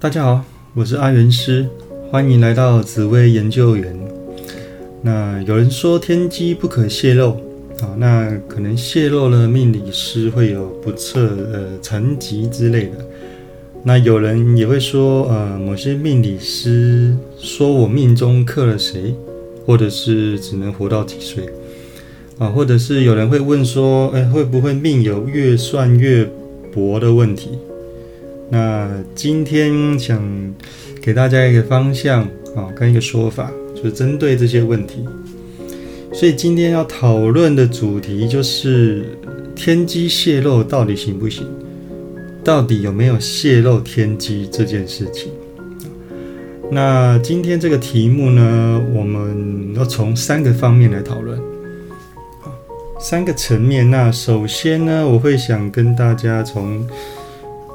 大家好，我是阿元师，欢迎来到紫薇研究员。那有人说天机不可泄露啊，那可能泄露了命理师会有不测呃残疾之类的。那有人也会说，呃，某些命理师说我命中克了谁，或者是只能活到几岁啊，或者是有人会问说，哎，会不会命有越算越薄的问题？那今天想给大家一个方向啊，跟一个说法，就是针对这些问题。所以今天要讨论的主题就是天机泄露到底行不行？到底有没有泄露天机这件事情？那今天这个题目呢，我们要从三个方面来讨论，三个层面。那首先呢，我会想跟大家从。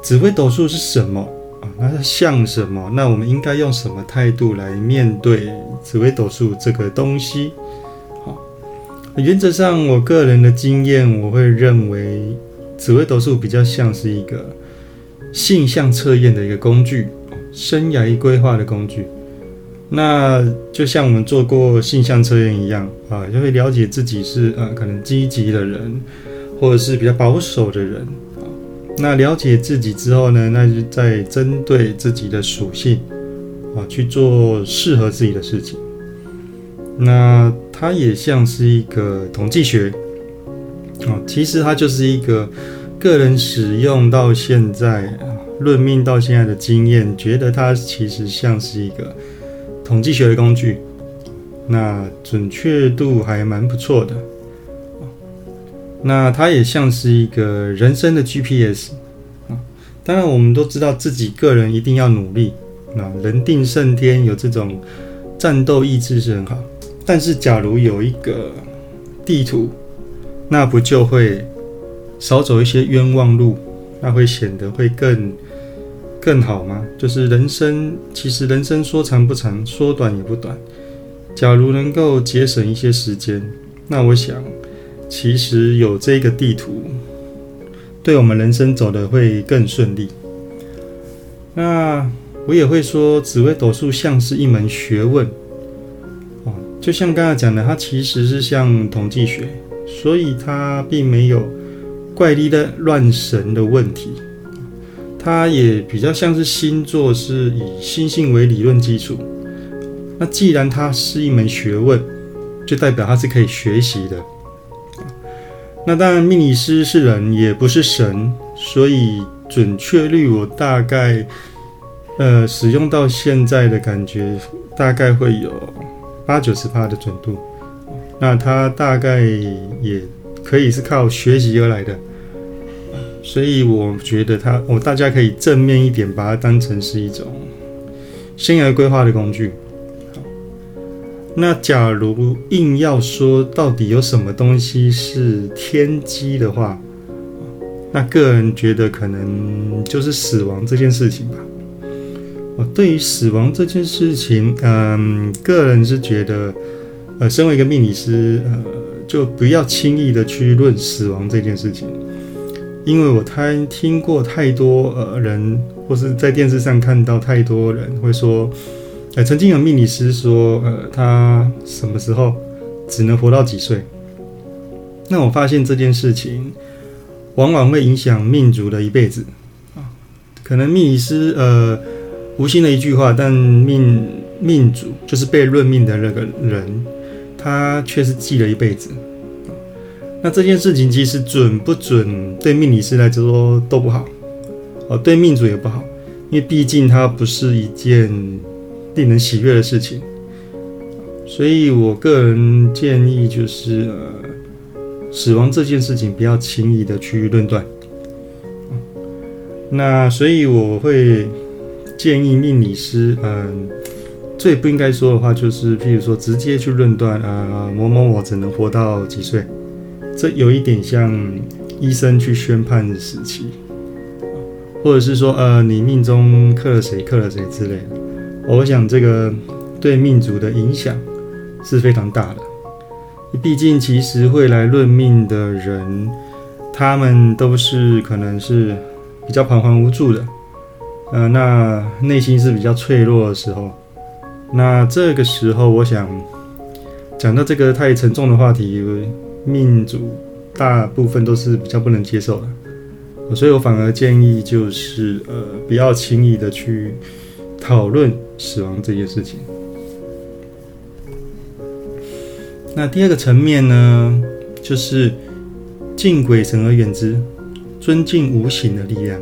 紫微斗数是什么啊？那它像什么？那我们应该用什么态度来面对紫微斗数这个东西？好，原则上，我个人的经验，我会认为紫微斗数比较像是一个性向测验的一个工具，生涯规划的工具。那就像我们做过性向测验一样啊，就会了解自己是呃可能积极的人，或者是比较保守的人。那了解自己之后呢，那就在针对自己的属性啊去做适合自己的事情。那它也像是一个统计学啊，其实它就是一个个人使用到现在啊论命到现在的经验，觉得它其实像是一个统计学的工具，那准确度还蛮不错的。那它也像是一个人生的 GPS 啊，当然我们都知道自己个人一定要努力，那人定胜天有这种战斗意志是很好，但是假如有一个地图，那不就会少走一些冤枉路，那会显得会更更好吗？就是人生其实人生说长不长，说短也不短，假如能够节省一些时间，那我想。其实有这个地图，对我们人生走的会更顺利。那我也会说，紫微斗数像是一门学问哦，就像刚才讲的，它其实是像统计学，所以它并没有怪力的乱神的问题。它也比较像是星座，是以星性为理论基础。那既然它是一门学问，就代表它是可以学习的。那当然，命理师是人，也不是神，所以准确率我大概，呃，使用到现在的感觉，大概会有八九十趴的准度。那它大概也可以是靠学习而来的，所以我觉得它，我大家可以正面一点，把它当成是一种生涯规划的工具。那假如硬要说到底有什么东西是天机的话，那个人觉得可能就是死亡这件事情吧。我，对于死亡这件事情，嗯，个人是觉得，呃，身为一个命理师，呃，就不要轻易的去论死亡这件事情，因为我太听过太多呃人，或是在电视上看到太多人会说。呃，曾经有命理师说，呃，他什么时候只能活到几岁？那我发现这件事情往往会影响命主的一辈子啊。可能命理师呃无心的一句话，但命命主就是被论命的那个人，他却是记了一辈子。那这件事情其实准不准，对命理师来说都不好，哦，对命主也不好，因为毕竟它不是一件。令人喜悦的事情，所以我个人建议就是，呃，死亡这件事情不要轻易的去论断。那所以我会建议命理师，嗯，最不应该说的话就是，譬如说直接去论断，呃，某某我只能活到几岁，这有一点像医生去宣判死期，或者是说，呃，你命中克了谁，克了谁之类的。我想这个对命主的影响是非常大的。毕竟，其实会来论命的人，他们都是可能是比较彷徨无助的，呃，那内心是比较脆弱的时候。那这个时候，我想讲到这个太沉重的话题，命主大部分都是比较不能接受的，所以我反而建议就是呃，不要轻易的去讨论死亡这件事情。那第二个层面呢，就是敬鬼神而远之，尊敬无形的力量。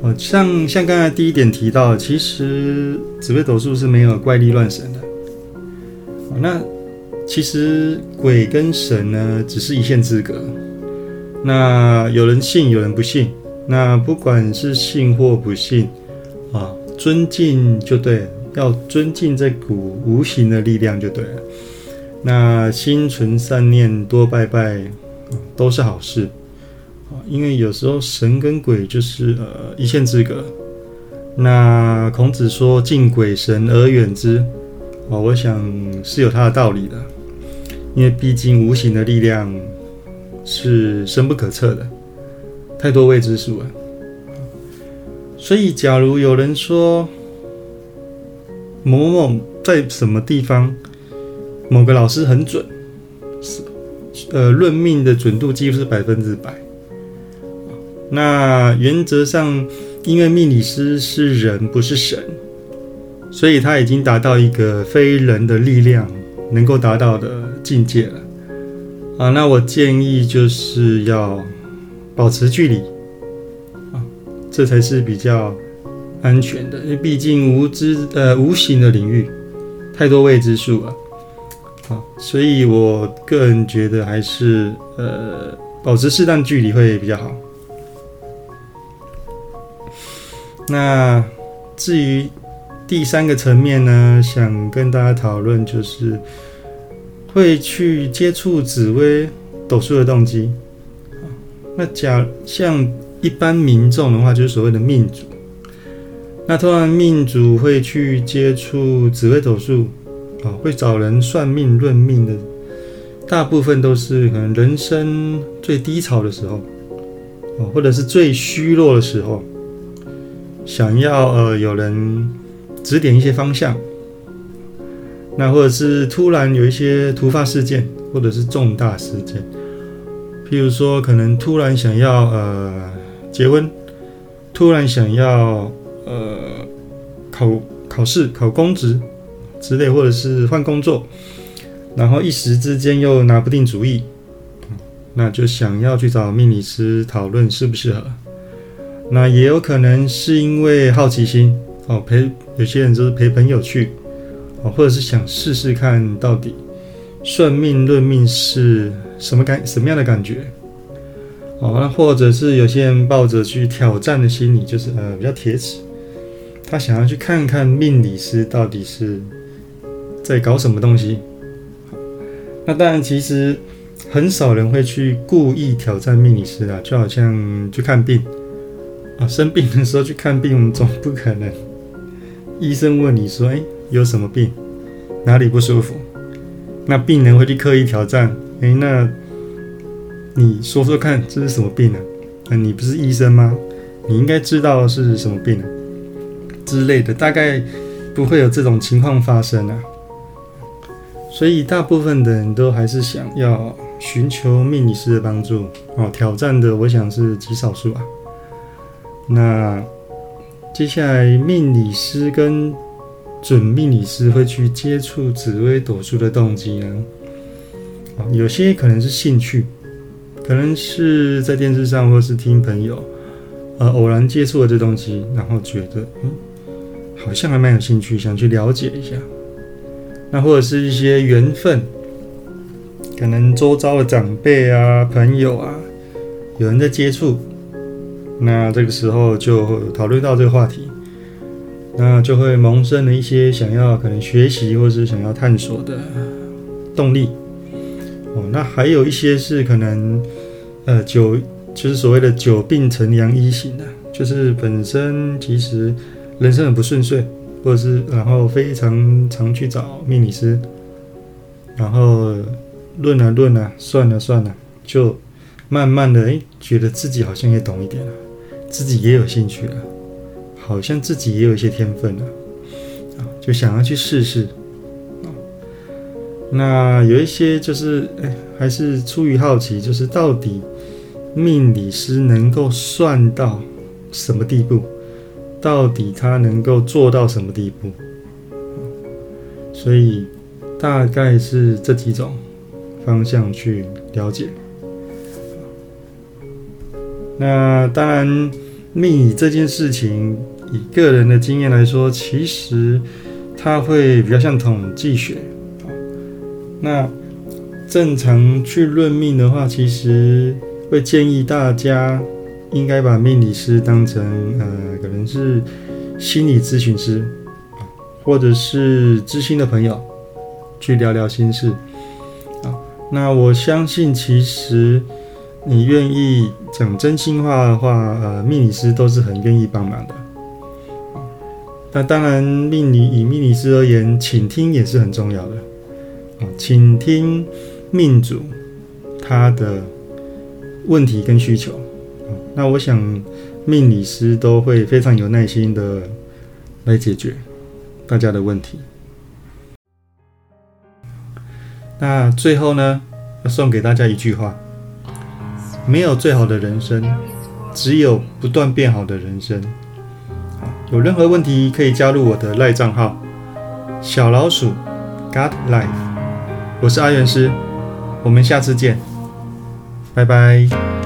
哦，像像刚才第一点提到，其实紫微斗数是没有怪力乱神的。那其实鬼跟神呢，只是一线之隔。那有人信，有人不信。那不管是信或不信，啊，尊敬就对，要尊敬这股无形的力量就对了。那心存善念，多拜拜，都是好事。因为有时候神跟鬼就是呃一线之隔。那孔子说敬鬼神而远之，哦，我想是有他的道理的。因为毕竟无形的力量是深不可测的，太多未知数了。所以，假如有人说某某在什么地方，某个老师很准，是呃论命的准度几乎是百分之百。那原则上，因为命理师是人，不是神，所以他已经达到一个非人的力量能够达到的境界了。啊，那我建议就是要保持距离，这才是比较安全的。因为毕竟无知呃无形的领域太多未知数了，啊，所以我个人觉得还是呃保持适当距离会比较好。那至于第三个层面呢，想跟大家讨论就是会去接触紫薇斗数的动机。那假像一般民众的话，就是所谓的命主。那通常命主会去接触紫薇斗数啊，会找人算命论命的，大部分都是可能人生最低潮的时候，哦，或者是最虚弱的时候。想要呃有人指点一些方向，那或者是突然有一些突发事件，或者是重大事件，譬如说可能突然想要呃结婚，突然想要呃考考试考公职之类，或者是换工作，然后一时之间又拿不定主意，那就想要去找命理师讨论适不适合。那也有可能是因为好奇心哦，陪有些人就是陪朋友去哦，或者是想试试看到底算命论命是什么感什么样的感觉哦，那或者是有些人抱着去挑战的心理，就是呃比较铁齿，他想要去看看命理师到底是在搞什么东西。那当然，其实很少人会去故意挑战命理师的，就好像去看病。啊，生病的时候去看病，我们总不可能。医生问你说：“哎，有什么病？哪里不舒服？”那病人会去刻意挑战。哎，那你说说看，这是什么病呢？那你不是医生吗？你应该知道是什么病之类的。大概不会有这种情况发生啊。所以大部分的人都还是想要寻求命理师的帮助。哦，挑战的我想是极少数啊。那接下来，命理师跟准命理师会去接触紫微斗数的动机呢？有些可能是兴趣，可能是在电视上或是听朋友，呃，偶然接触了这东西，然后觉得，嗯，好像还蛮有兴趣，想去了解一下。那或者是一些缘分，可能周遭的长辈啊、朋友啊，有人在接触。那这个时候就讨论到这个话题，那就会萌生了一些想要可能学习或是想要探索的动力。哦，那还有一些是可能，呃，久就是所谓的久病成良医型的，就是本身其实人生很不顺遂，或者是然后非常常去找命理师，然后论啊论啊，算了算了，就慢慢的哎，觉得自己好像也懂一点了。自己也有兴趣了，好像自己也有一些天分了，啊，就想要去试试。那有一些就是哎，还是出于好奇，就是到底命理师能够算到什么地步？到底他能够做到什么地步？所以大概是这几种方向去了解。那当然，命理这件事情，以个人的经验来说，其实它会比较像统计学。那正常去论命的话，其实会建议大家。应该把命理师当成呃，可能是心理咨询师，或者是知心的朋友，去聊聊心事啊。那我相信，其实你愿意讲真心话的话，呃，命理师都是很愿意帮忙的。那当然，命理以命理师而言，倾听也是很重要的啊，倾听命主他的问题跟需求。那我想，命理师都会非常有耐心的来解决大家的问题。那最后呢，要送给大家一句话：没有最好的人生，只有不断变好的人生。有任何问题可以加入我的赖账号小老鼠 God Life，我是阿元师，我们下次见，拜拜。